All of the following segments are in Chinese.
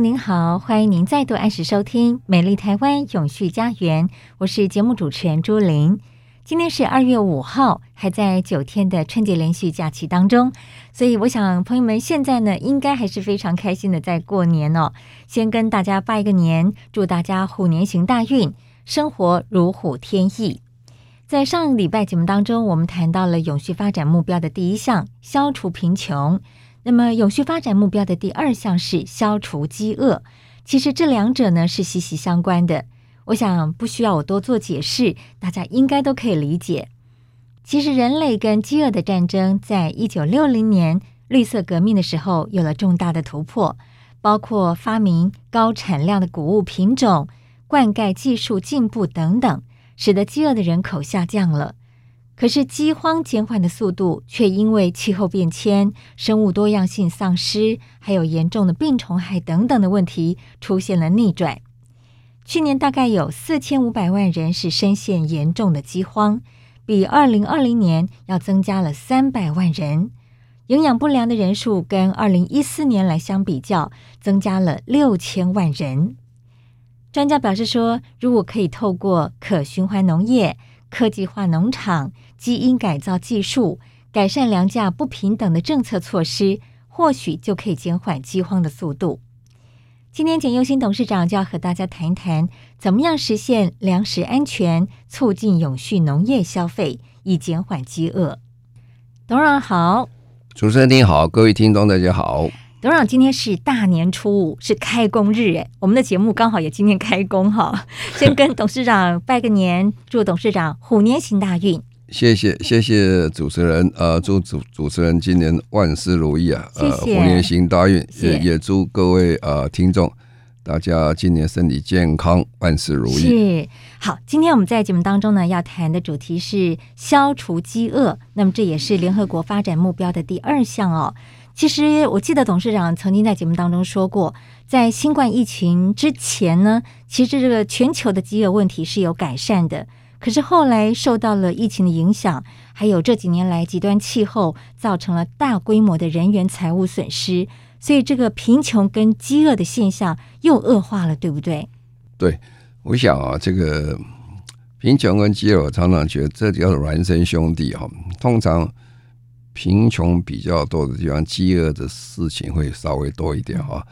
您好，欢迎您再度按时收听《美丽台湾永续家园》，我是节目主持人朱琳。今天是二月五号，还在九天的春节连续假期当中，所以我想朋友们现在呢，应该还是非常开心的在过年哦。先跟大家拜个年，祝大家虎年行大运，生活如虎添翼。在上个礼拜节目当中，我们谈到了永续发展目标的第一项，消除贫穷。那么，永续发展目标的第二项是消除饥饿。其实这两者呢是息息相关的。我想不需要我多做解释，大家应该都可以理解。其实人类跟饥饿的战争，在一九六零年绿色革命的时候有了重大的突破，包括发明高产量的谷物品种、灌溉技术进步等等，使得饥饿的人口下降了。可是饥荒减缓的速度却因为气候变迁、生物多样性丧失，还有严重的病虫害等等的问题，出现了逆转。去年大概有四千五百万人是深陷严重的饥荒，比二零二零年要增加了三百万人。营养不良的人数跟二零一四年来相比较，增加了六千万人。专家表示说，如果可以透过可循环农业、科技化农场、基因改造技术、改善粮价不平等的政策措施，或许就可以减缓饥荒的速度。今天简又新董事长就要和大家谈一谈，怎么样实现粮食安全，促进永续农业消费，以减缓饥饿。董事长好，主持人您好，各位听众大家好。董事长，今天是大年初五，是开工日，哎，我们的节目刚好也今天开工哈。先跟董事长拜个年，祝董事长虎年行大运。谢谢谢谢主持人，呃，祝主主持人今年万事如意啊，呃，虎年行大运，也也祝各位呃听众大家今年身体健康，万事如意。是好，今天我们在节目当中呢，要谈的主题是消除饥饿，那么这也是联合国发展目标的第二项哦。其实我记得董事长曾经在节目当中说过，在新冠疫情之前呢，其实这个全球的饥饿问题是有改善的。可是后来受到了疫情的影响，还有这几年来极端气候造成了大规模的人员财务损失，所以这个贫穷跟饥饿的现象又恶化了，对不对？对，我想啊，这个贫穷跟饥饿，我常常觉得这叫做孪生兄弟哈，通常。贫穷比较多的地方，饥饿的事情会稍微多一点哈，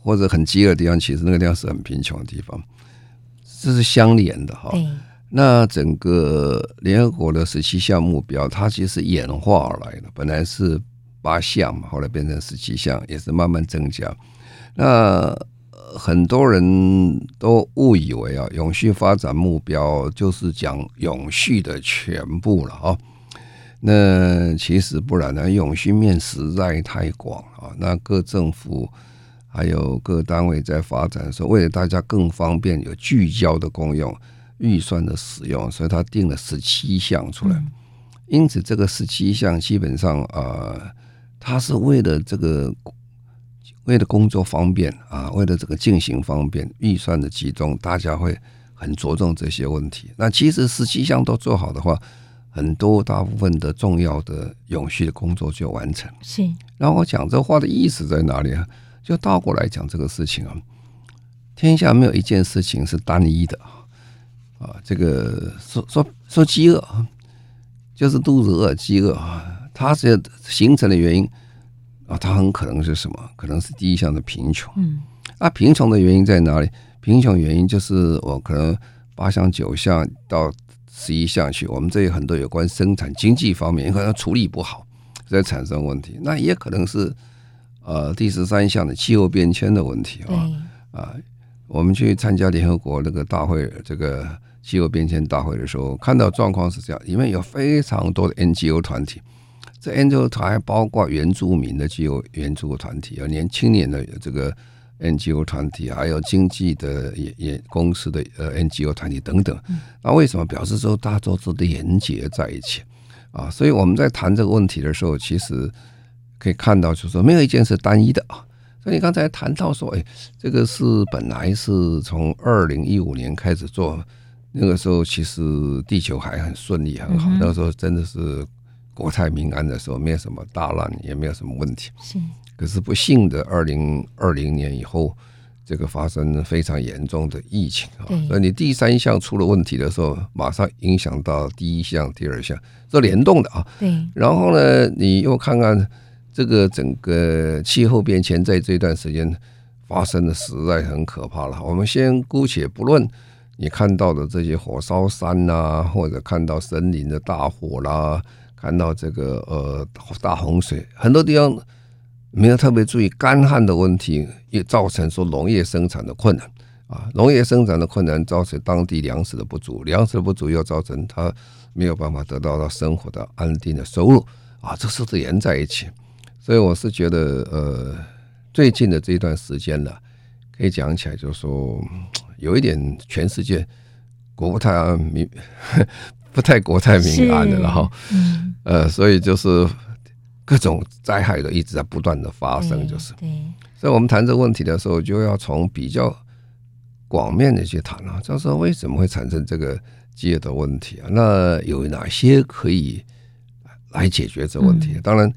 或者很饥饿的地方，其实那个地方是很贫穷的地方，这是相连的哈。那整个联合国的十七项目标，它其实演化而来的，本来是八项嘛，后来变成十七项，也是慢慢增加。那很多人都误以为啊，永续发展目标就是讲永续的全部了啊。那其实不然呢，永续面实在太广啊。那各政府还有各单位在发展的时候，为了大家更方便，有聚焦的功用、预算的使用，所以他定了十七项出来。因此，这个十七项基本上啊，它是为了这个为了工作方便啊，为了这个进行方便，预算的集中，大家会很着重这些问题。那其实十七项都做好的话。很多大部分的重要的永续的工作就完成。是，然后我讲这话的意思在哪里啊？就倒过来讲这个事情啊，天下没有一件事情是单一的啊。这个说说说饥饿，就是肚子饿，饥饿啊，它这形成的原因啊，它很可能是什么？可能是第一项的贫穷。嗯，啊，贫穷的原因在哪里？贫穷原因就是我可能。八项九项到十一项去，我们这里很多有关生产经济方面可能处理不好，在产生问题。那也可能是呃第十三项的气候变迁的问题啊啊，我们去参加联合国那个大会，这个气候变迁大会的时候，看到状况是这样，里面有非常多的 NGO 团体，这 NGO 团还包括原住民的气候援助团体，有年轻年的这个。NGO 团体，还有经济的也也公司的呃 NGO 团体等等，那为什么表示说大家都是连接在一起啊？所以我们在谈这个问题的时候，其实可以看到，就是说没有一件是单一的啊。所以你刚才谈到说，哎，这个是本来是从二零一五年开始做，那个时候其实地球还很顺利很好，那个时候真的是国泰民安的时候，没有什么大难，也没有什么问题。是。可是不幸的，二零二零年以后，这个发生非常严重的疫情啊。那你第三项出了问题的时候，马上影响到第一项、第二项，这联动的啊。对。然后呢，你又看看这个整个气候变迁，在这段时间发生的实在很可怕了。我们先姑且不论你看到的这些火烧山呐、或者看到森林的大火啦，看到这个呃大洪水，很多地方。没有特别注意干旱的问题，也造成说农业生产的困难啊。农业生产的困难造成当地粮食的不足，粮食的不足又造成他没有办法得到他生活的安定的收入啊。这是连在一起，所以我是觉得，呃，最近的这一段时间呢，可以讲起来，就是说有一点全世界国不太安民，不太国泰民安的了哈。嗯，呃，所以就是。各种灾害都一直在不断的发生，就是，所以，我们谈这个问题的时候，就要从比较广面的去谈啊，就是说为什么会产生这个饥饿的问题啊？那有哪些可以来解决这个问题？当然，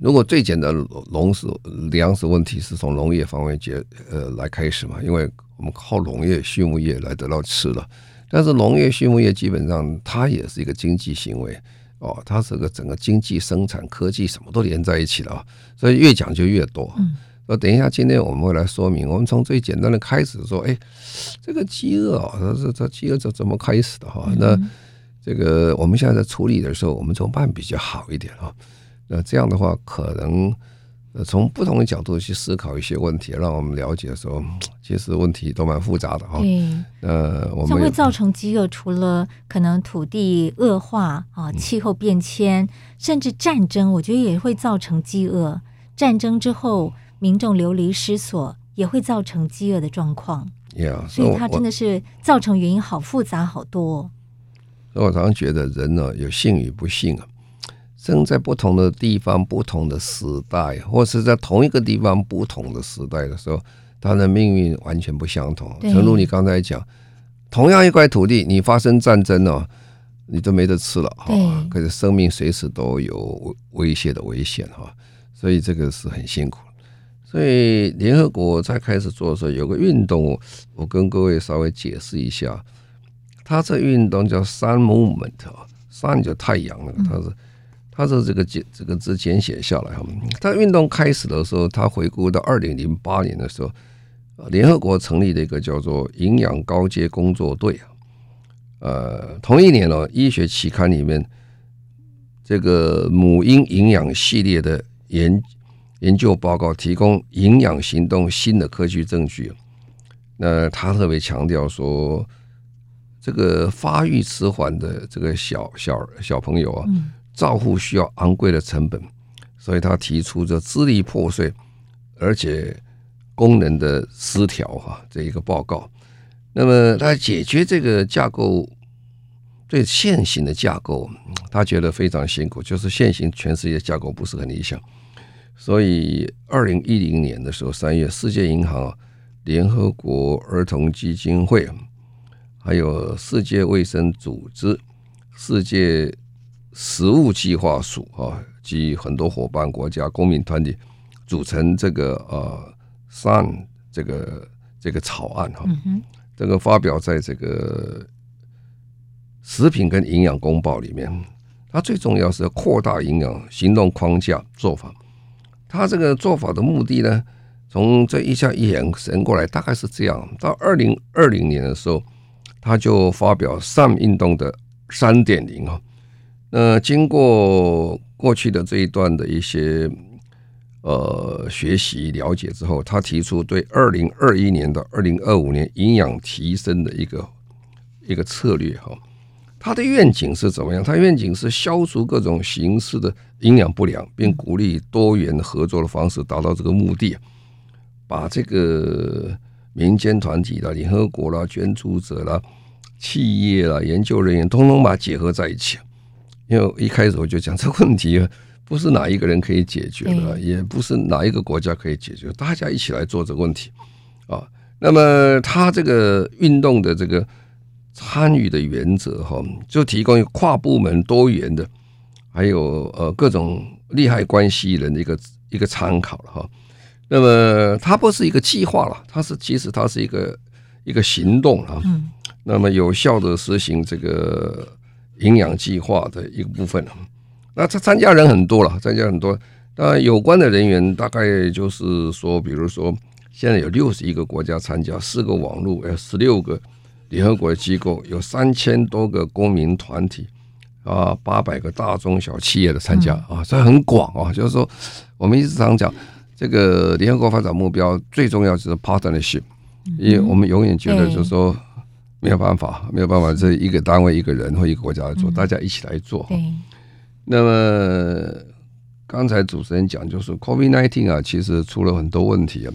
如果最简单的农食粮食问题是从农业方面解呃来开始嘛，因为我们靠农业畜牧业来得到吃了，但是农业畜牧业基本上它也是一个经济行为。哦，它是个整个经济生产、科技什么都连在一起了啊，所以越讲就越多。嗯，那等一下，今天我们会来说明。我们从最简单的开始说，哎，这个饥饿啊，它是它饥饿是怎么开始的哈？那这个我们现在在处理的时候，我们怎么办比较好一点啊？那这样的话，可能。呃，从不同的角度去思考一些问题，让我们了解说，其实问题都蛮复杂的哈。对，呃，我们将会造成饥饿，除了可能土地恶化啊、气候变迁，甚至战争，我觉得也会造成饥饿。战争之后，民众流离失所，也会造成饥饿的状况。Yeah, 所以它真的是造成原因好复杂，好多。所以我常常觉得人呢，有幸与不幸啊。生在不同的地方、不同的时代，或是在同一个地方不同的时代的时候，他的命运完全不相同。诚如你刚才讲，同样一块土地，你发生战争了，你都没得吃了哈。可是生命随时都有威胁的危险哈，所以这个是很辛苦。所以联合国在开始做的时候，有个运动，我跟各位稍微解释一下，它这运动叫 Sun Movement 啊，Sun 就太阳那个，它是。他是这个简这个字简写下来哈，他运动开始的时候，他回顾到二零零八年的时候，联合国成立了一个叫做营养高阶工作队啊。呃，同一年呢，医学期刊里面这个母婴营养系列的研研究报告提供营养行动新的科学证据。那他特别强调说，这个发育迟缓的这个小小小朋友啊。照护需要昂贵的成本，所以他提出这支离破碎，而且功能的失调哈这一个报告。那么他解决这个架构对现行的架构，他觉得非常辛苦，就是现行全世界架构不是很理想。所以二零一零年的时候，三月，世界银行、联合国儿童基金会，还有世界卫生组织、世界。食物计划署啊，及很多伙伴国家、公民团体组成这个呃 “Sun” 这个这个草案哈，这个发表在这个食品跟营养公报里面。它最重要是要扩大营养行动框架做法。它这个做法的目的呢，从这一下一延伸过来，大概是这样：到二零二零年的时候，他就发表 SUN 运动的三点零啊。那经过过去的这一段的一些呃学习了解之后，他提出对二零二一年到二零二五年营养提升的一个一个策略哈。他的愿景是怎么样？他愿景是消除各种形式的营养不良，并鼓励多元合作的方式达到这个目的。把这个民间团体啦、联合国啦、捐助者啦、企业啦、研究人员，通通把它结合在一起。因为一开始我就讲，这个问题不是哪一个人可以解决的，也不是哪一个国家可以解决，大家一起来做这个问题啊。那么他这个运动的这个参与的原则哈，就提供跨部门多元的，还有呃各种利害关系人的一个一个参考了哈。那么它不是一个计划了，它是其实它是一个一个行动啊。嗯。那么有效的实行这个营养计划的一个部分。那他参加人很多了，参加很多。那有关的人员大概就是说，比如说现在有六十一个国家参加，四个网络，有十六个联合国机构，有三千多个公民团体啊，八百个大中小企业的参加啊，所以很广啊。就是说，我们一直常讲。这个联合国发展目标最重要就是 partnership，因为我们永远觉得就是说没有办法，没有办法，这一个单位、一个人或一个国家来做，大家一起来做。那么刚才主持人讲，就是 COVID-19 啊，其实出了很多问题啊，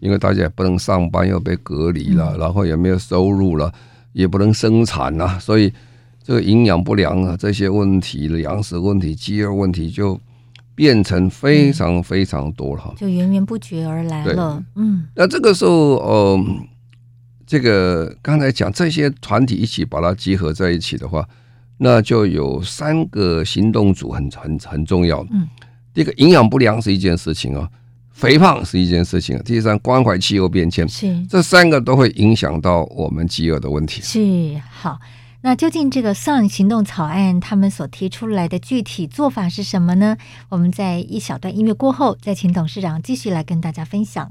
因为大家也不能上班，又被隔离了，然后也没有收入了，也不能生产了，所以这个营养不良啊，这些问题、粮食问题、饥饿问题就。变成非常非常多了哈，就源源不绝而来了。嗯，那这个时候，呃，这个刚才讲这些团体一起把它集合在一起的话，那就有三个行动组很很很重要。嗯，第一个营养不良是一件事情啊，肥胖是一件事情。第三，关怀气候变迁是这三个都会影响到我们饥饿的问题。是好。那究竟这个 SUN 行动草案，他们所提出来的具体做法是什么呢？我们在一小段音乐过后，再请董事长继续来跟大家分享。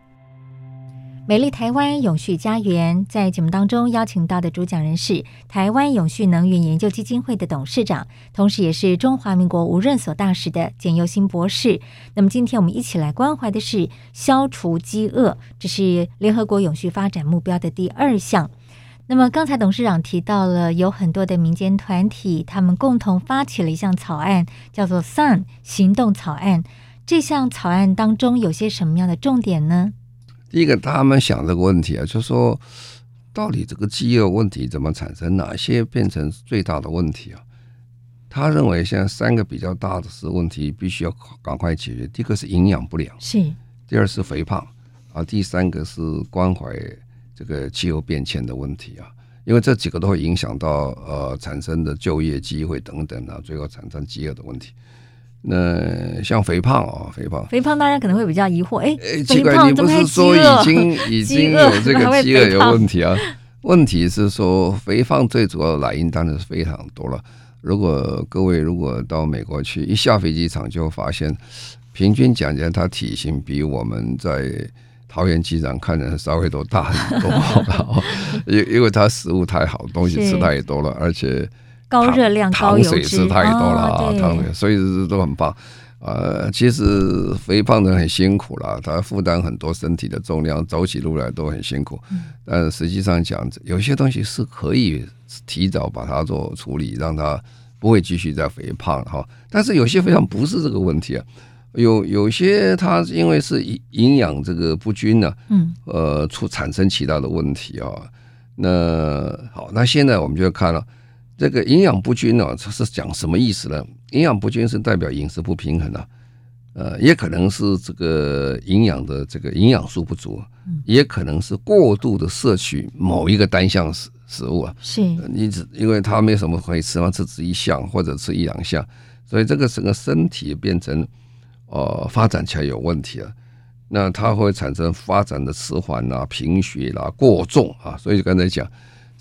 美丽台湾永续家园在节目当中邀请到的主讲人是台湾永续能源研究基金会的董事长，同时也是中华民国无任所大使的简尤新博士。那么今天我们一起来关怀的是消除饥饿，这是联合国永续发展目标的第二项。那么刚才董事长提到了有很多的民间团体，他们共同发起了一项草案，叫做 “SUN 行动草案”。这项草案当中有些什么样的重点呢？第一个，他们想这个问题啊，就是说，到底这个饥饿问题怎么产生？哪些变成最大的问题啊？他认为现在三个比较大的是问题，必须要赶快解决。第一个是营养不良，是；第二是肥胖，啊，第三个是关怀。这个气候变迁的问题啊，因为这几个都会影响到呃产生的就业机会等等啊，最后产生饥饿的问题。那像肥胖啊，肥胖，肥胖大家可能会比较疑惑，哎，奇怪，你不是说已经已经有这个饥饿有问题啊？问题是说肥胖最主要的来因当然是非常多了。如果各位如果到美国去，一下飞机场就发现，平均讲起来，他体型比我们在桃园机场看人稍微都大很多，因 因为他食物太好，东西吃太多了，而且高热量、糖水吃太多了啊，糖水，所以都很棒。呃，其实肥胖的人很辛苦了，他负担很多身体的重量，走起路来都很辛苦。但实际上讲，有些东西是可以提早把它做处理，让它不会继续再肥胖哈。但是有些肥胖不是这个问题啊。有有些它因为是营营养这个不均呢、啊，嗯，呃，出产生其他的问题啊。那好，那现在我们就看了这个营养不均呢、啊，它是讲什么意思呢？营养不均是代表饮食不平衡啊。呃，也可能是这个营养的这个营养素不足，也可能是过度的摄取某一个单项食食物啊。是，你只因为它没什么可以吃嘛，吃只一项或者吃一两项，所以这个整个身体变成呃发展起来有问题了。那它会产生发展的迟缓啊、贫血啦、过重啊。所以刚才讲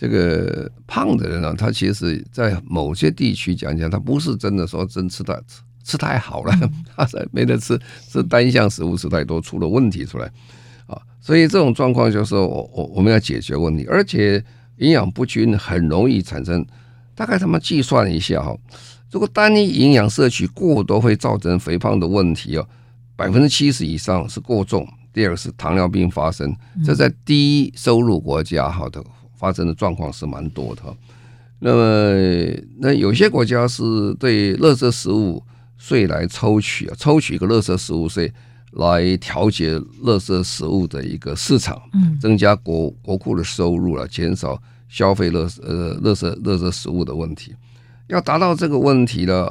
这个胖的人呢、啊，他其实在某些地区讲讲，他不是真的说真吃的。吃太好了，他才没得吃，是单项食物吃太多，出了问题出来啊！所以这种状况就是我我我们要解决问题，而且营养不均很容易产生。大概他们计算一下哈，如果单一营养摄取过多会造成肥胖的问题哦，百分之七十以上是过重，第二个是糖尿病发生，这在低收入国家哈的发生的状况是蛮多的。那么那有些国家是对垃圾食物。税来抽取啊，抽取一个垃圾食物税来调节垃圾食物的一个市场，增加国国库的收入了，减少消费垃呃垃圾垃圾食物的问题。要达到这个问题呢，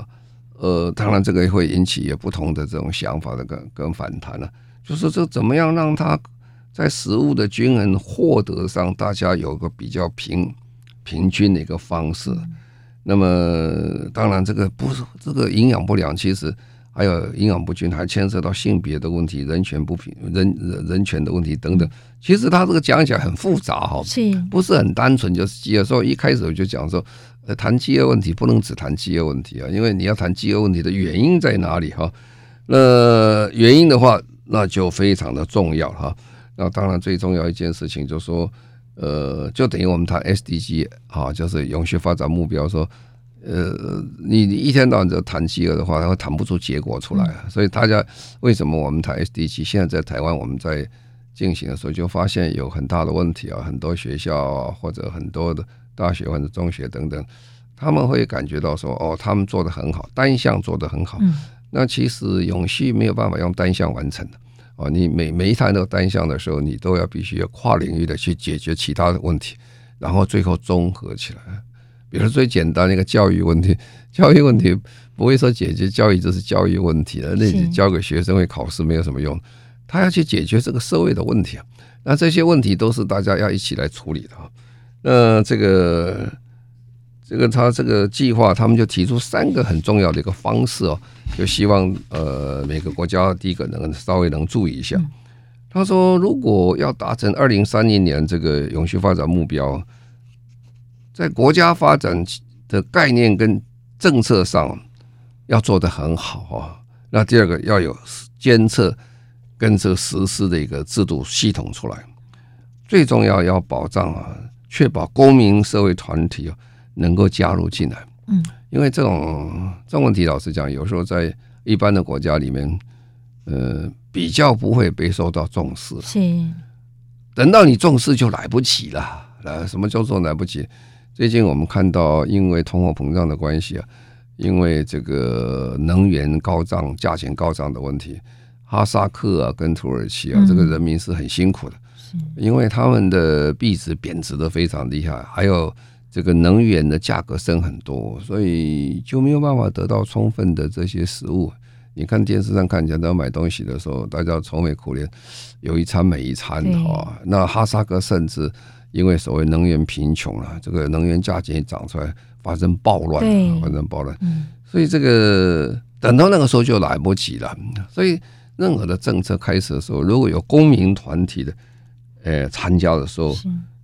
呃，当然这个会引起也不同的这种想法的跟跟反弹了。就是这怎么样让它在食物的均衡获得上，大家有个比较平平均的一个方式。那么，当然，这个不是这个营养不良，其实还有营养不均，还牵涉到性别的问题、人权不平、人人权的问题等等。其实他这个讲起来很复杂哈，是不是很单纯？就是饥饿。所以一开始我就讲说，呃，谈饥饿问题不能只谈饥饿问题啊，因为你要谈饥饿问题的原因在哪里哈。那原因的话，那就非常的重要哈。那当然，最重要一件事情就是说。呃，就等于我们谈 SDG 啊，就是永续发展目标。说，呃，你你一天到晚就谈饥饿的话，它会谈不出结果出来。所以大家为什么我们谈 SDG？现在在台湾我们在进行的时候，就发现有很大的问题啊。很多学校啊，或者很多的大学或者中学等等，他们会感觉到说，哦，他们做的很好，单项做的很好。那其实永续没有办法用单项完成的。哦，你每每一谈到单项的时候，你都要必须要跨领域的去解决其他的问题，然后最后综合起来。比如最简单的一个教育问题，教育问题不会说解决教育就是教育问题了，那你教给学生会考试没有什么用，他要去解决这个社会的问题啊。那这些问题都是大家要一起来处理的啊。那这个。这个他这个计划，他们就提出三个很重要的一个方式哦，就希望呃每个国家第一个能稍微能注意一下。他说，如果要达成二零三零年这个永续发展目标，在国家发展的概念跟政策上要做得很好啊。那第二个要有监测跟这个实施的一个制度系统出来，最重要要保障啊，确保公民社会团体啊。能够加入进来，嗯，因为这种这种问题，老实讲，有时候在一般的国家里面，呃，比较不会被受到重视。是，等到你重视就来不及了。来，什么叫做来不及？最近我们看到，因为通货膨胀的关系啊，因为这个能源高涨、价钱高涨的问题，哈萨克啊跟土耳其啊，这个人民是很辛苦的，因为他们的币值贬值的非常厉害，还有。这个能源的价格升很多，所以就没有办法得到充分的这些食物。你看电视上看起来，要买东西的时候，大家愁眉苦脸，有一餐没一餐哈。那哈萨克甚至因为所谓能源贫穷了，这个能源价钱一涨出来，发生暴乱，发生暴乱。所以这个等到那个时候就来不及了。所以任何的政策开始的时候，如果有公民团体的呃参加的时候。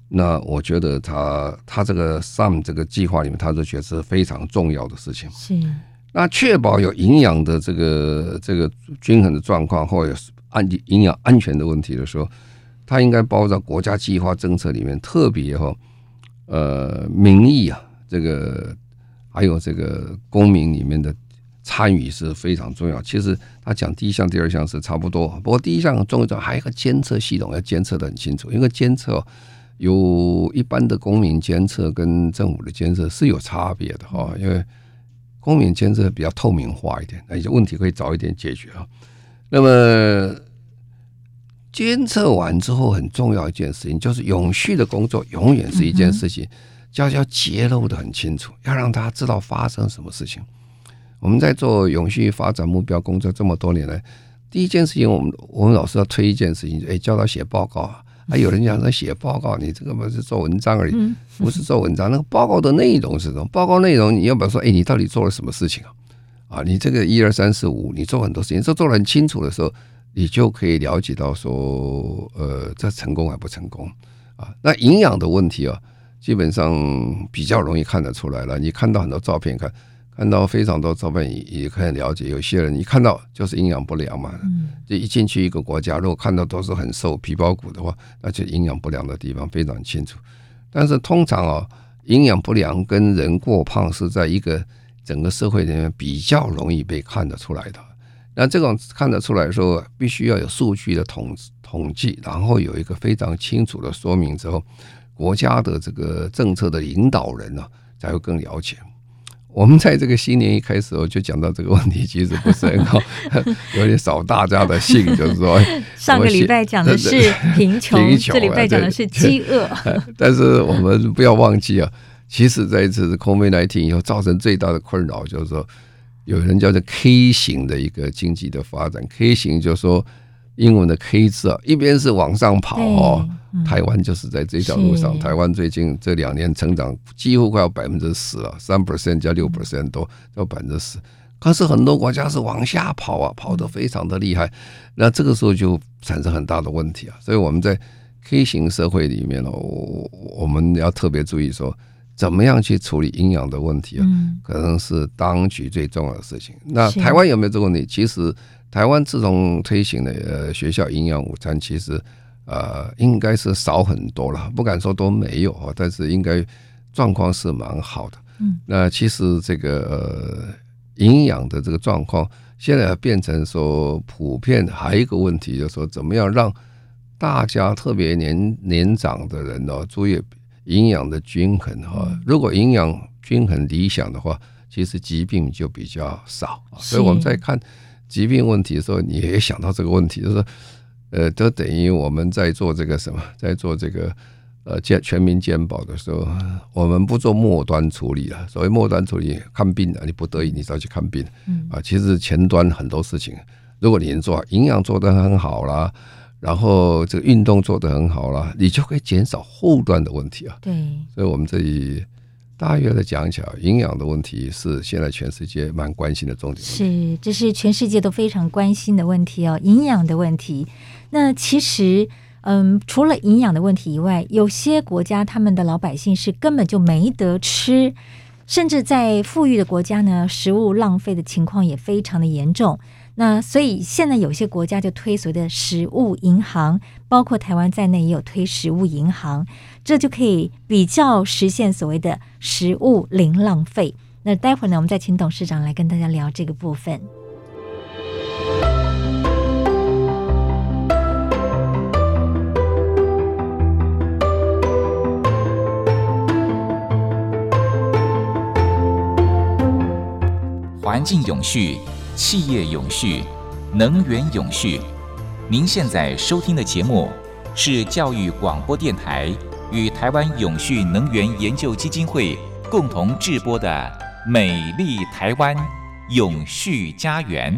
那我觉得他他这个 SUM 这个计划里面，他就觉得是非常重要的事情。是，那确保有营养的这个这个均衡的状况，或者安营养安全的问题的时候，他应该包在国家计划政策里面，特别哈，呃，民意啊，这个还有这个公民里面的参与是非常重要。其实他讲第一项、第二项是差不多，不过第一项重要，还有一个监测系统要监测的很清楚，因为监测。有一般的公民监测跟政府的监测是有差别的哈，因为公民监测比较透明化一点，那些问题可以早一点解决啊。那么监测完之后，很重要一件事情就是永续的工作，永远是一件事情，就要揭露的很清楚，要让大家知道发生什么事情。我们在做永续发展目标工作这么多年来，第一件事情，我们我们老师要推一件事情，哎，叫他写报告啊。还有人讲说写报告，你这个不是做文章而已，不是做文章。那个报告的内容是什么？报告内容你要不要说？哎，你到底做了什么事情啊？啊，你这个一二三四五，你做很多事情，这做的很清楚的时候，你就可以了解到说，呃，这成功还不成功啊？那营养的问题啊，基本上比较容易看得出来了。你看到很多照片看。看到非常多照片也也可以了解，有些人一看到就是营养不良嘛，就一进去一个国家，如果看到都是很瘦皮包骨的话，那就营养不良的地方非常清楚。但是通常啊，营养不良跟人过胖是在一个整个社会里面比较容易被看得出来的。那这种看得出来说，必须要有数据的统统计，然后有一个非常清楚的说明之后，国家的这个政策的领导人呢，才会更了解。我们在这个新年一开始，我就讲到这个问题，其实不是很好，有点扫大家的兴，就是说，上个礼拜讲的是贫穷，贫穷，这礼拜讲的是饥饿。但是我们不要忘记啊，其实这一次 COVID-19 以后造成最大的困扰，就是说，有人叫做 K 型的一个经济的发展，K 型就是说。英文的 K 字啊，一边是往上跑哦，台湾就是在这条路上。台湾最近这两年成长几乎快要百分之十了，三 percent 加六 percent 都要百分之十。可是很多国家是往下跑啊，跑得非常的厉害。那这个时候就产生很大的问题啊。所以我们在 K 型社会里面呢，我我们要特别注意说，怎么样去处理营养的问题啊？可能是当局最重要的事情。那台湾有没有这个问题？其实。台湾自从推行的呃学校营养午餐，其实呃应该是少很多了，不敢说都没有啊，但是应该状况是蛮好的。嗯，那其实这个呃营养的这个状况，现在变成说普遍，还有一个问题就是说，怎么样让大家特别年年长的人呢，注意营养的均衡哈。如果营养均衡理想的话，其实疾病就比较少。所以我们在看。疾病问题的时候，你也想到这个问题，就是说，呃，都等于我们在做这个什么，在做这个呃健全民健保的时候，我们不做末端处理了。所谓末端处理，看病的你不得已你再去看病，啊，其实前端很多事情，如果你能做营养做得很好啦，然后这个运动做得很好了，你就可以减少后端的问题啊。对，所以我们这里。大约的讲起来，营养的问题是现在全世界蛮关心的重点。是，这是全世界都非常关心的问题哦，营养的问题。那其实，嗯，除了营养的问题以外，有些国家他们的老百姓是根本就没得吃，甚至在富裕的国家呢，食物浪费的情况也非常的严重。那所以现在有些国家就推所谓的食物银行，包括台湾在内也有推食物银行，这就可以比较实现所谓的食物零浪费。那待会儿呢，我们再请董事长来跟大家聊这个部分。环境永续。企业永续，能源永续。您现在收听的节目是教育广播电台与台湾永续能源研究基金会共同制播的《美丽台湾永续家园》。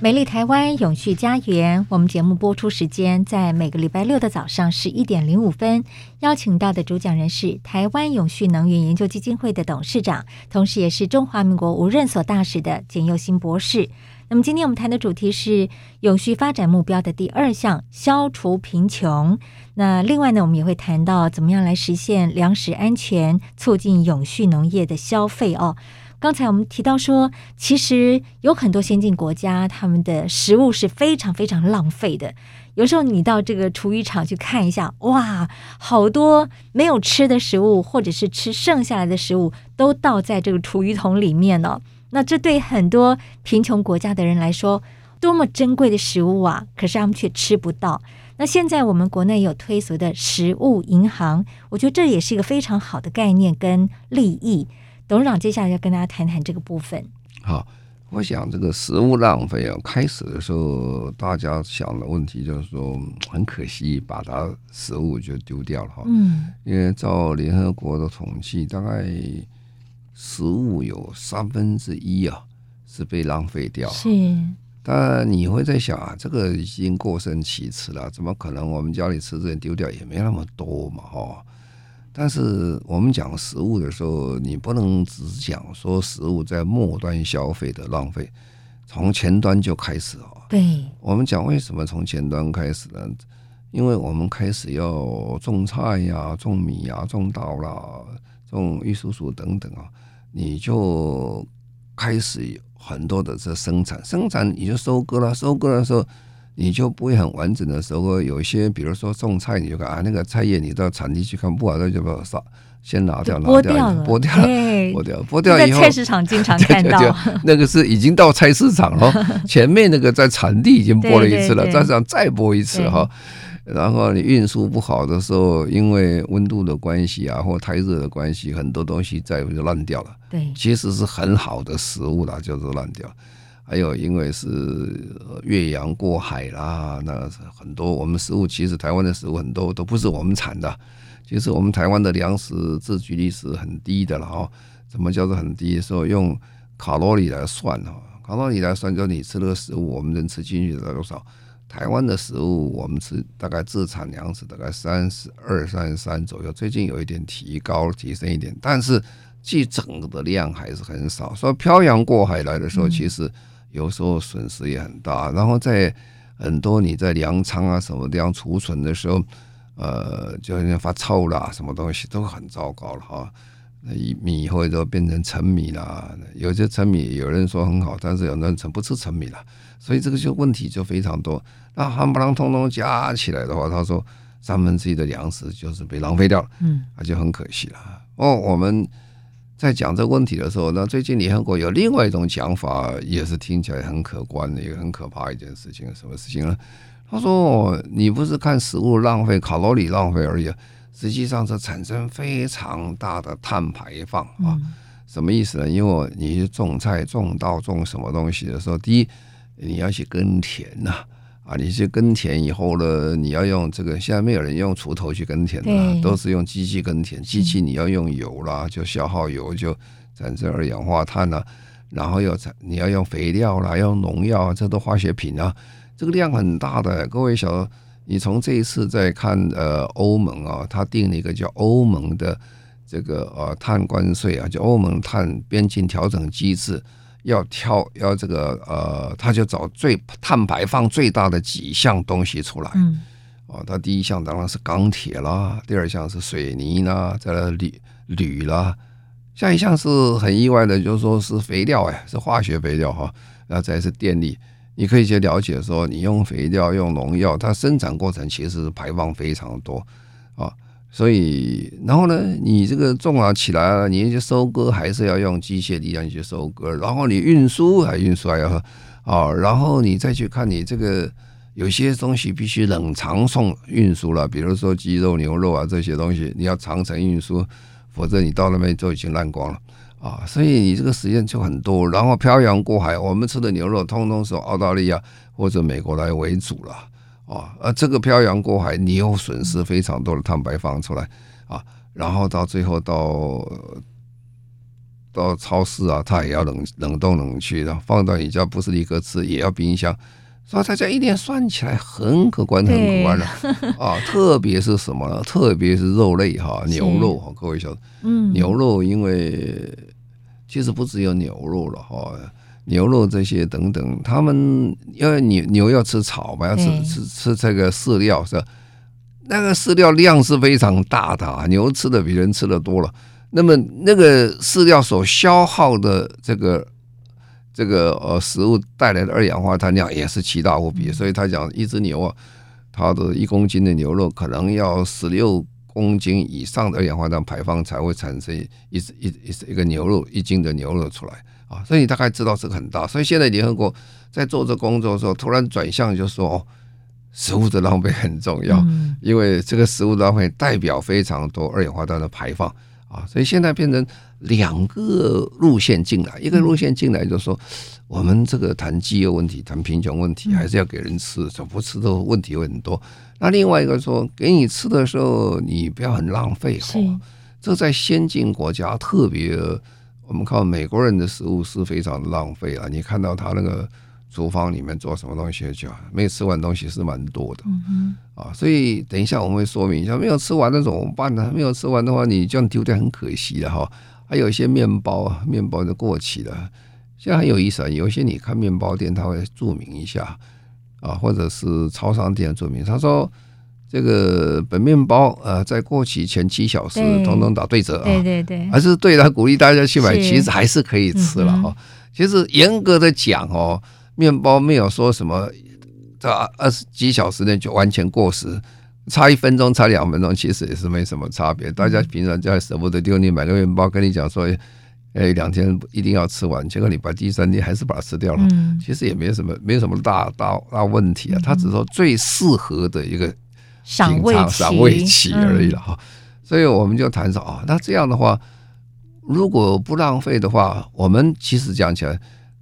美丽台湾永续家园，我们节目播出时间在每个礼拜六的早上十一点零五分。邀请到的主讲人是台湾永续能源研究基金会的董事长，同时也是中华民国无任所大使的简佑新博士。那么今天我们谈的主题是永续发展目标的第二项：消除贫穷。那另外呢，我们也会谈到怎么样来实现粮食安全，促进永续农业的消费哦。刚才我们提到说，其实有很多先进国家，他们的食物是非常非常浪费的。有时候你到这个厨余场去看一下，哇，好多没有吃的食物，或者是吃剩下来的食物，都倒在这个厨余桶里面了。那这对很多贫穷国家的人来说，多么珍贵的食物啊！可是他们却吃不到。那现在我们国内有推所谓的食物银行，我觉得这也是一个非常好的概念跟利益。董事长接下来要跟大家谈谈这个部分。好，我想这个食物浪费啊，开始的时候大家想的问题就是说，很可惜把它食物就丢掉了哈。嗯，因为照联合国的统计，大概食物有三分之一啊是被浪费掉。是，但你会在想啊，这个已经过剩其次了，怎么可能我们家里吃这些丢掉也没那么多嘛？哈。但是我们讲食物的时候，你不能只讲说食物在末端消费的浪费，从前端就开始啊。对，我们讲为什么从前端开始呢？因为我们开始要种菜呀、种米呀、种稻啦、种玉蜀黍等等啊，你就开始很多的这生产，生产你就收割了，收割的时候。你就不会很完整的时候，有一些比如说种菜，你就看啊，那个菜叶你到产地去看，不好的就把它杀，先拿掉，剥掉了，剥掉了，剥掉，剥掉以后，在菜市场经常 看到，对对对，那个是已经到菜市场了，前面那个在产地已经剥了一次了，在这再剥一次哈。然后你运输不好的时候，因为温度的关系啊，或太热的关系，很多东西再就烂掉了。对，其实是很好的食物啦，就是烂掉。还有，因为是越洋过海啦，那很多我们食物其实台湾的食物很多都不是我们产的。其实我们台湾的粮食自给率是很低的了哈。怎么叫做很低？说用卡路里来算哈，卡路里来算，就你吃的食物，我们能吃进去的多少？台湾的食物我们吃大概自产粮食大概三十二、三十三左右，最近有一点提高提升一点，但是既整个的量还是很少。说漂洋过海来的时候，其实。有时候损失也很大，然后在很多你在粮仓啊什么地方储存的时候，呃，就好像发臭啦，什么东西都很糟糕了哈。那米或者都变成陈米啦，有些陈米有人说很好，但是有人陈不吃陈米了，所以这个就问题就非常多。那夯不啷通通加起来的话，他说三分之一的粮食就是被浪费掉了，嗯，那就很可惜了。哦，我们。在讲这个问题的时候，那最近联合国有另外一种讲法，也是听起来很可观的，一个很可怕一件事情。什么事情呢？他说：“你不是看食物浪费、卡路里浪费而已，实际上是产生非常大的碳排放啊！什么意思呢？因为你种菜、种稻、种什么东西的时候，第一你要去耕田呐。”啊，你去耕田以后呢，你要用这个，现在没有人用锄头去耕田了，都是用机器耕田。机器你要用油啦，就消耗油，就产生二氧化碳啦，然后要产你要用肥料啦，要用农药啊，这都化学品啊，这个量很大的。各位小，你从这一次再看，呃，欧盟啊，它定了一个叫欧盟的这个呃碳关税啊，就欧盟碳边境调整机制。要挑要这个呃，他就找最碳排放最大的几项东西出来。嗯，哦，他第一项当然是钢铁啦，第二项是水泥啦，再来铝铝啦，下一项是很意外的，就是说是肥料哎，是化学肥料哈，然后再是电力。你可以去了解说，你用肥料用农药，它生产过程其实排放非常多啊。所以，然后呢，你这个种了起来了，你去收割还是要用机械力量去收割，然后你运输还运输还要啊，然后你再去看你这个有些东西必须冷藏送运输了，比如说鸡肉、牛肉啊这些东西，你要长程运输，否则你到那边就已经烂光了啊。所以你这个时间就很多，然后漂洋过海，我们吃的牛肉通通是澳大利亚或者美国来为主了。啊，呃这个漂洋过海，你又损失非常多的碳排放出来啊，然后到最后到到超市啊，它也要冷冷冻冷却，然后放到你家不是立刻吃，也要冰箱，所以大家一点算起来很可观，很可观的啊。特别是什么呢？特别是肉类哈，牛肉哈，各位晓得，嗯，牛肉因为其实不只有牛肉了哈。牛肉这些等等，他们因为牛牛要吃草嘛，要吃吃吃这个饲料是吧？那个饲料量是非常大的啊，牛吃的比人吃的多了。那么那个饲料所消耗的这个这个呃食物带来的二氧化碳量也是奇大无比，所以他讲一只牛啊，它的一公斤的牛肉可能要十六公斤以上的二氧化碳排放才会产生一一一一个牛肉一斤的牛肉出来。啊，所以你大概知道这个很大，所以现在联合国在做这工作的时候，突然转向就说哦，食物的浪费很重要，因为这个食物浪费代表非常多二氧化碳的排放啊，所以现在变成两个路线进来，一个路线进来就是说，我们这个谈饥饿问题、谈贫穷问题，还是要给人吃，怎不吃的问题会很多。那另外一个说，给你吃的时候，你不要很浪费哈，这在先进国家特别。我们靠美国人的食物是非常浪费啊！你看到他那个厨房里面做什么东西就没有吃完东西是蛮多的，嗯啊，所以等一下我们会说明一下，没有吃完那怎么办呢？没有吃完的话，你这样丢掉很可惜的哈。还有一些面包啊，面包都过期了。现在很有意思啊，有一些你看面包店，他会注明一下啊，或者是超商店注明，他说这个本面包呃在过期前七小时统统打对折啊，对对对，还是对他鼓励大家去买，其实还是可以吃了哈。其实严格的讲哦，面包没有说什么在二十几小时内就完全过时，差一分钟差两分钟其实也是没什么差别。大家平常就舍不得丢，你买个面包跟你讲说。哎，两天一定要吃完，结果你把第三天还是把它吃掉了，嗯、其实也没什么，没有什么大大大问题啊。他只是说最适合的一个品尝赏味期而已了哈。嗯、所以我们就谈说啊，那这样的话，如果不浪费的话，我们其实讲起来，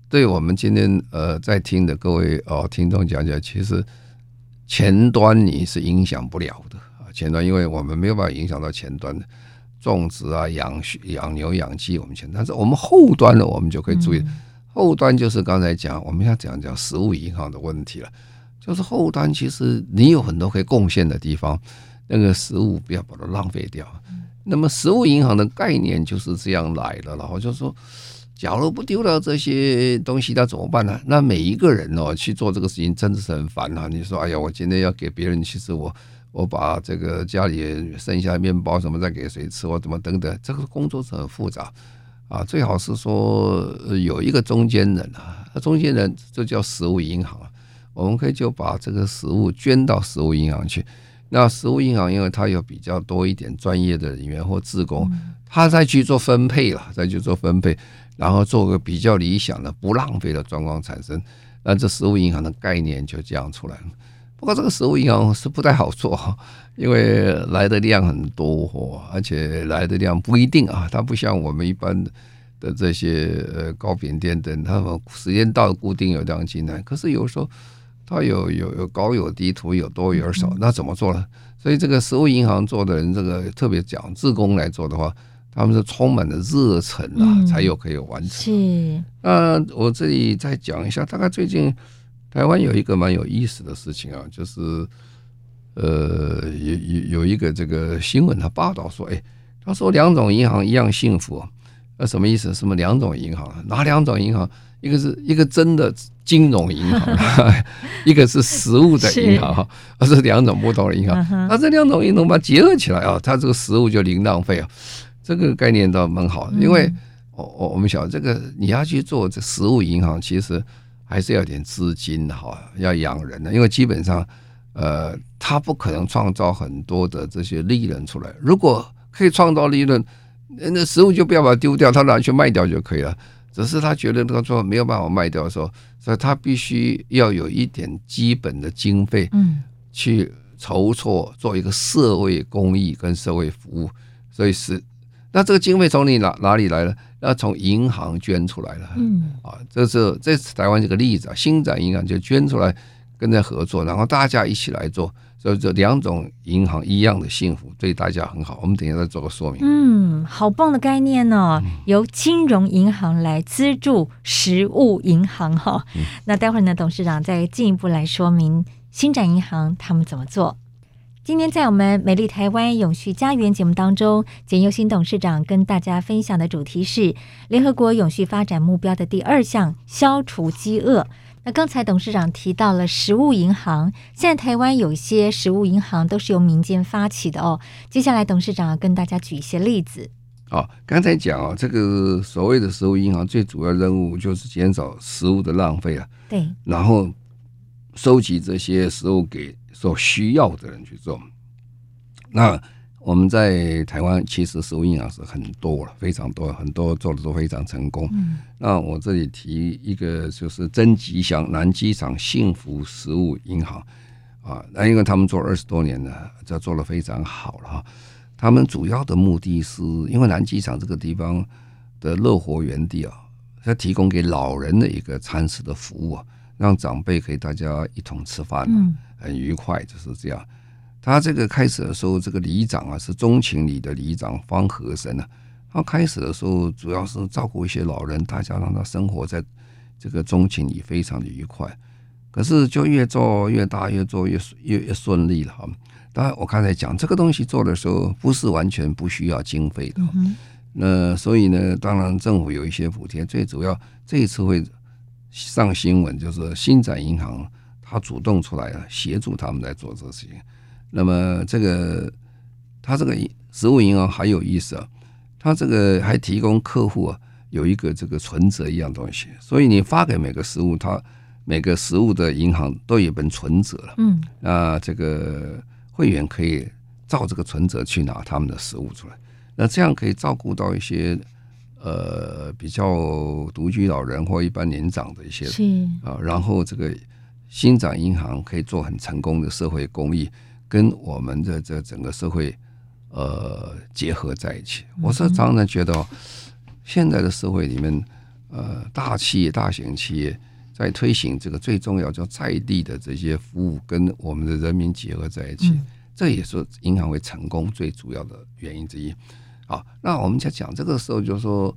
对我们今天呃在听的各位哦听众讲起来，其实前端你是影响不了的啊。前端因为我们没有办法影响到前端的。种植啊，养养牛养鸡，我们前，但是我们后端的，我们就可以注意。后端就是刚才讲，我们要讲讲食物银行的问题了。就是后端，其实你有很多可以贡献的地方，那个食物不要把它浪费掉。那么食物银行的概念就是这样来的，然后就是说，假如不丢掉这些东西，那怎么办呢？那每一个人哦去做这个事情，真的是很烦啊。你说，哎呀，我今天要给别人，其实我。我把这个家里剩下面包什么再给谁吃，我怎么等等，这个工作是很复杂啊。最好是说有一个中间人啊，中间人就叫食物银行，我们可以就把这个食物捐到食物银行去。那食物银行因为它有比较多一点专业的人员或职工，他再去做分配了，再去做分配，然后做个比较理想的不浪费的状况产生，那这食物银行的概念就这样出来了。不过这个食物银行是不太好做，因为来的量很多，而且来的量不一定啊。它不像我们一般的这些呃糕饼店等，他们时间到固定有量进来。可是有时候它有有有高有低，图有多有少，那怎么做呢？所以这个食物银行做的人，这个特别讲自工来做的话，他们是充满了热忱啊，才有可以完成。是。那我这里再讲一下，大概最近。台湾有一个蛮有意思的事情啊，就是，呃，有有有一个这个新闻，他报道说，哎，他说两种银行一样幸福，那什么意思？什么两种银行？哪两种银行？一个是一个真的金融银行，一个是实物的银行，哈，而是两种不同的银行。那这两种银行把它结合起来啊，它这个实物就零浪费啊，这个概念倒蛮好，因为我我我们晓得这个你要去做这实物银行，其实。还是要点资金的哈，要养人的，因为基本上，呃，它不可能创造很多的这些利润出来。如果可以创造利润，那食物就不要把它丢掉，他拿去卖掉就可以了。只是他觉得那个说没有办法卖掉的时候，所以他必须要有一点基本的经费，嗯，去筹措做一个社会公益跟社会服务。所以是，那这个经费从你哪哪里来呢？要从银行捐出来了，嗯啊，这是这是台湾这个例子啊，新展银行就捐出来跟着合作，然后大家一起来做，所以这两种银行一样的幸福，对大家很好。我们等一下再做个说明。嗯，好棒的概念哦，由金融银行来资助实物银行哈。嗯、那待会儿呢，董事长再进一步来说明新展银行他们怎么做。今天在我们美丽台湾永续家园节目当中，简又新董事长跟大家分享的主题是联合国永续发展目标的第二项消除饥饿。那刚才董事长提到了食物银行，现在台湾有一些食物银行都是由民间发起的哦。接下来董事长要跟大家举一些例子。哦，刚才讲啊，这个所谓的食物银行最主要任务就是减少食物的浪费啊，对，然后收集这些食物给。所需要的人去做，那我们在台湾其实食物银行是很多了，非常多，很多做的都非常成功。嗯、那我这里提一个，就是曾吉祥南机场幸福食物银行啊，那因为他们做了二十多年了，这做的非常好了哈。他们主要的目的是因为南机场这个地方的乐活园地啊，它提供给老人的一个餐食的服务啊，让长辈可以大家一同吃饭。嗯很愉快，就是这样。他这个开始的时候，这个里长啊是中情里的里长方和生啊，他开始的时候主要是照顾一些老人，大家让他生活在这个中情里非常的愉快。可是就越做越大，越做越越越顺利了哈。当然，我刚才讲这个东西做的时候，不是完全不需要经费的。那所以呢，当然政府有一些补贴，最主要这一次会上新闻，就是新展银行他主动出来了，协助他们来做这些。那么这个他这个食物银行还有意思啊，他这个还提供客户啊有一个这个存折一样东西，所以你发给每个食物，他每个食物的银行都有本存折了。嗯，那这个会员可以照这个存折去拿他们的食物出来。那这样可以照顾到一些呃比较独居老人或一般年长的一些是。啊，然后这个新展银行可以做很成功的社会公益，跟我们的这整个社会呃结合在一起。我是常常觉得，现在的社会里面，呃，大企业、大型企业在推行这个最重要叫在地的这些服务，跟我们的人民结合在一起，这也是银行会成功最主要的原因之一。好，那我们在讲这个时候，就是说，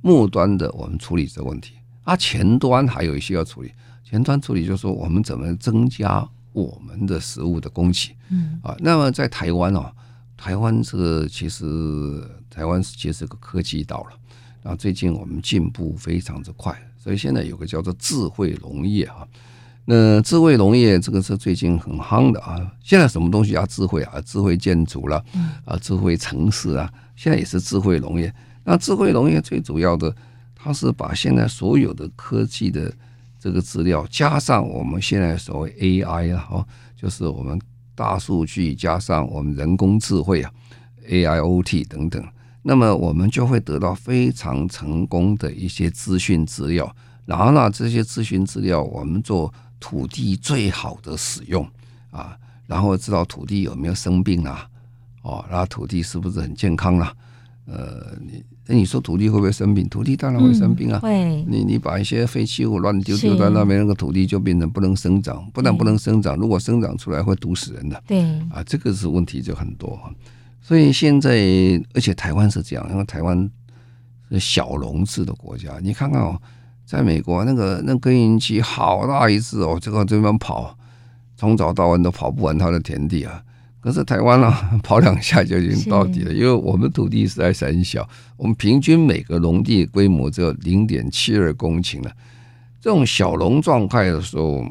末端的我们处理这个问题，啊，前端还有一些要处理。前端处理就是说，我们怎么增加我们的食物的供给？嗯，啊，那么在台湾哦，台湾这个其实台湾其实是个科技岛了，啊，最近我们进步非常之快，所以现在有个叫做智慧农业啊。那智慧农业这个是最近很夯的啊！现在什么东西叫智慧啊？智慧建筑了，啊，智慧城市啊，现在也是智慧农业。那智慧农业最主要的，它是把现在所有的科技的这个资料，加上我们现在所谓 AI 啊，哦，就是我们大数据加上我们人工智慧啊，AIoT 等等，那么我们就会得到非常成功的一些资讯资料。然后呢，这些资讯资料我们做。土地最好的使用啊，然后知道土地有没有生病啊，哦，然后土地是不是很健康啊？呃，你那你说土地会不会生病？土地当然会生病啊。嗯、会。你你把一些废弃物乱丢丢在那边，那个土地就变成不能生长，不但不能生长，如果生长出来会毒死人的。对。啊，这个是问题就很多。所以现在，而且台湾是这样，因为台湾是小农制的国家，你看看哦。在美国，那个那耕耘机好大一只哦，这个这边跑，从早到晚都跑不完它的田地啊。可是台湾呢、啊，跑两下就已经到底了，因为我们土地实在是很小，我们平均每个农地规模只有零点七二公顷了。这种小农状态的时候，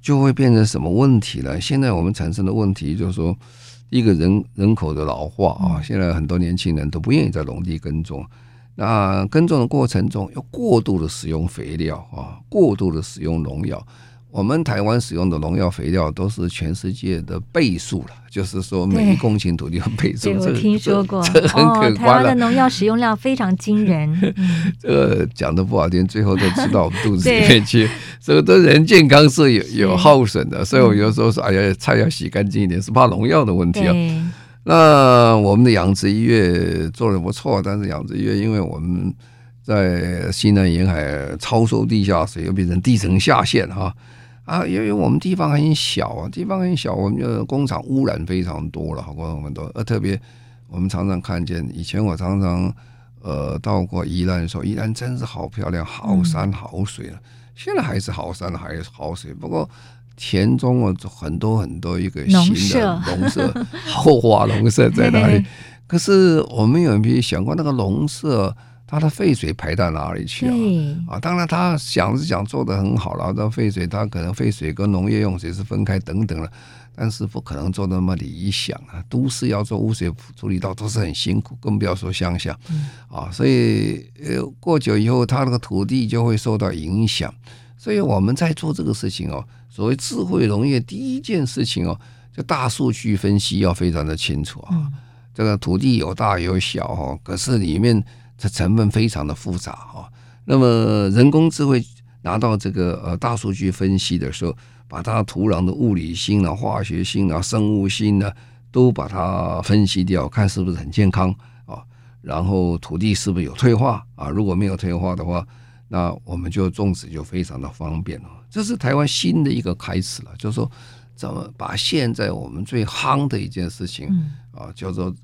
就会变成什么问题呢？现在我们产生的问题就是说，一个人人口的老化啊，现在很多年轻人都不愿意在农地耕种。那耕种的过程中，要过度的使用肥料啊，过度的使用农药。我们台湾使用的农药肥料都是全世界的倍数了，就是说每一公顷土地的倍数。我听说过，这，这很可观了。台湾的农药使用量非常惊人。这个讲的不好听，最后都吃到我们肚子里面去。所以对人健康是有有耗损的。所以我有时候说，哎呀，菜要洗干净一点，是怕农药的问题啊。那我们的养殖业做的不错，但是养殖业因为我们在西南沿海超收地下水，又变成地层下陷哈啊，因为我们地方很小啊，地方很小，我们的工厂污染非常多了，好多我们都呃特别我们常常看见，以前我常常呃到过宜兰的时候，宜兰真是好漂亮，好山好水了，现在还是好山还是好水，不过。田中啊，很多很多一个新的农舍，后华农舍在那里。可是我们有没有想过，那个农舍它的废水排到哪里去啊？啊，当然他想是想做的很好了，这废水他可能废水跟农业用水是分开等等了，但是不可能做那么理想啊。都市要做污水处理道都是很辛苦，更不要说乡下啊。所以呃，过久以后，他那个土地就会受到影响。所以我们在做这个事情哦。所谓智慧农业，第一件事情哦，就大数据分析要非常的清楚啊。这个土地有大有小哦，可是里面这成分非常的复杂哈。那么人工智慧拿到这个呃大数据分析的时候，把它土壤的物理性啊、化学性啊、生物性啊，都把它分析掉，看是不是很健康啊。然后土地是不是有退化啊？如果没有退化的话，那我们就种植就非常的方便了。这是台湾新的一个开始了，就是说，怎么把现在我们最夯的一件事情啊，叫做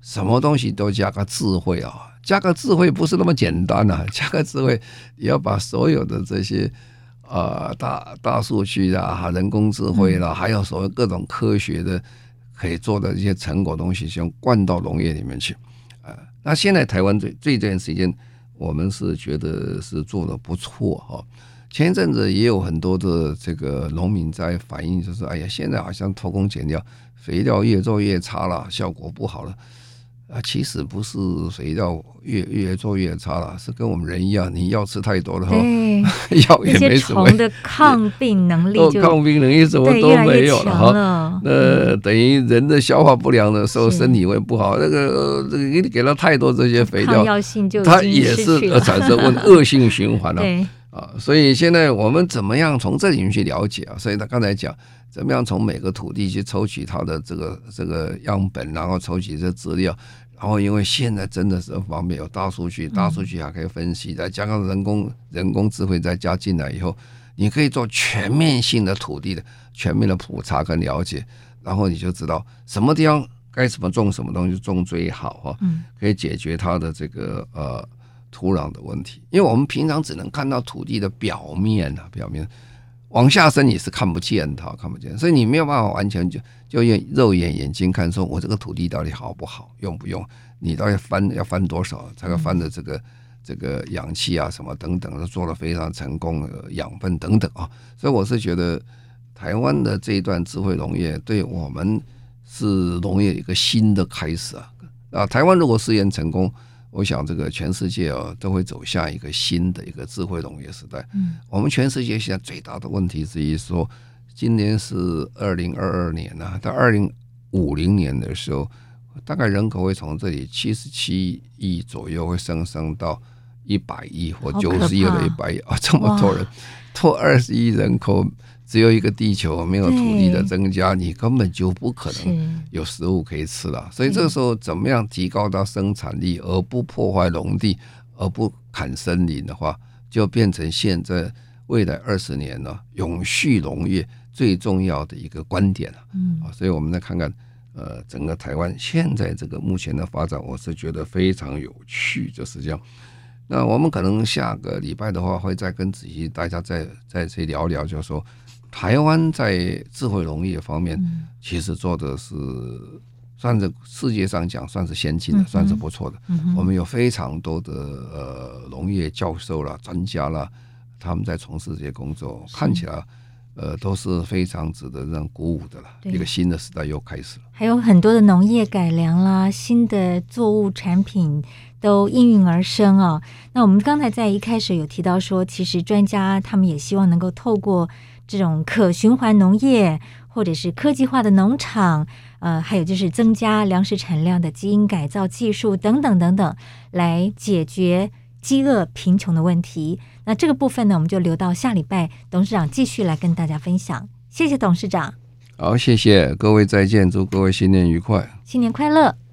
什么东西都加个智慧啊，加个智慧不是那么简单啊，加个智慧也要把所有的这些啊、呃、大大数据啊、人工智慧啦，还有所谓各种科学的可以做的一些成果东西，先灌到农业里面去啊。那现在台湾最最这段时间，我们是觉得是做的不错哈。前一阵子也有很多的这个农民在反映，就是哎呀，现在好像偷工减料，肥料越做越差了，效果不好了。啊，其实不是肥料越越做越差了，是跟我们人一样，你药吃太多了，对，药也没什么。虫的抗病能力 就抗病能力什么都没有了哈。那等于人的消化不良的时候，身体会不好。那个这个给你给了太多这些肥料，它也是产生 问恶性循环了。啊，所以现在我们怎么样从这里面去了解啊？所以他刚才讲，怎么样从每个土地去抽取它的这个这个样本，然后抽取这资料，然后因为现在真的是方便有大数据，大数据还可以分析，再加上人工人工智慧再加进来以后，你可以做全面性的土地的全面的普查跟了解，然后你就知道什么地方该怎么种什么东西种最好哈，可以解决它的这个呃。土壤的问题，因为我们平常只能看到土地的表面啊，表面往下深你是看不见它，看不见，所以你没有办法完全就就用肉眼眼睛看，说我这个土地到底好不好，用不用？你到底翻要翻多少才能翻的这个这个氧气啊什么等等，都做得非常成功的养分等等啊，所以我是觉得台湾的这一段智慧农业对我们是农业一个新的开始啊啊！台湾如果试验成功。我想，这个全世界啊，都会走向一个新的一个智慧农业时代。嗯，我们全世界现在最大的问题之一说，今年是二零二二年啊，到二零五零年的时候，大概人口会从这里七十七亿左右，会上升到一百亿或九十亿的一百亿啊，这么多人，拖二十亿人口。只有一个地球，没有土地的增加，你根本就不可能有食物可以吃了。所以这个时候，怎么样提高到生产力，而不破坏农地，而不砍森林的话，就变成现在未来二十年呢，永续农业最重要的一个观点了。嗯，所以我们来看看，呃，整个台湾现在这个目前的发展，我是觉得非常有趣，就是这样。那我们可能下个礼拜的话，会再跟仔细大家再再去聊聊，就是说。台湾在智慧农业方面，其实做的是算是世界上讲算是先进的，算是不错的。我们有非常多的呃农业教授啦、专家啦，他们在从事这些工作，看起来呃都是非常值得让鼓舞的了。一个新的时代又开始了，还有很多的农业改良啦，新的作物产品都应运而生啊。那我们刚才在一开始有提到说，其实专家他们也希望能够透过。这种可循环农业，或者是科技化的农场，呃，还有就是增加粮食产量的基因改造技术等等等等，来解决饥饿贫穷的问题。那这个部分呢，我们就留到下礼拜董事长继续来跟大家分享。谢谢董事长。好，谢谢各位，再见，祝各位新年愉快，新年快乐。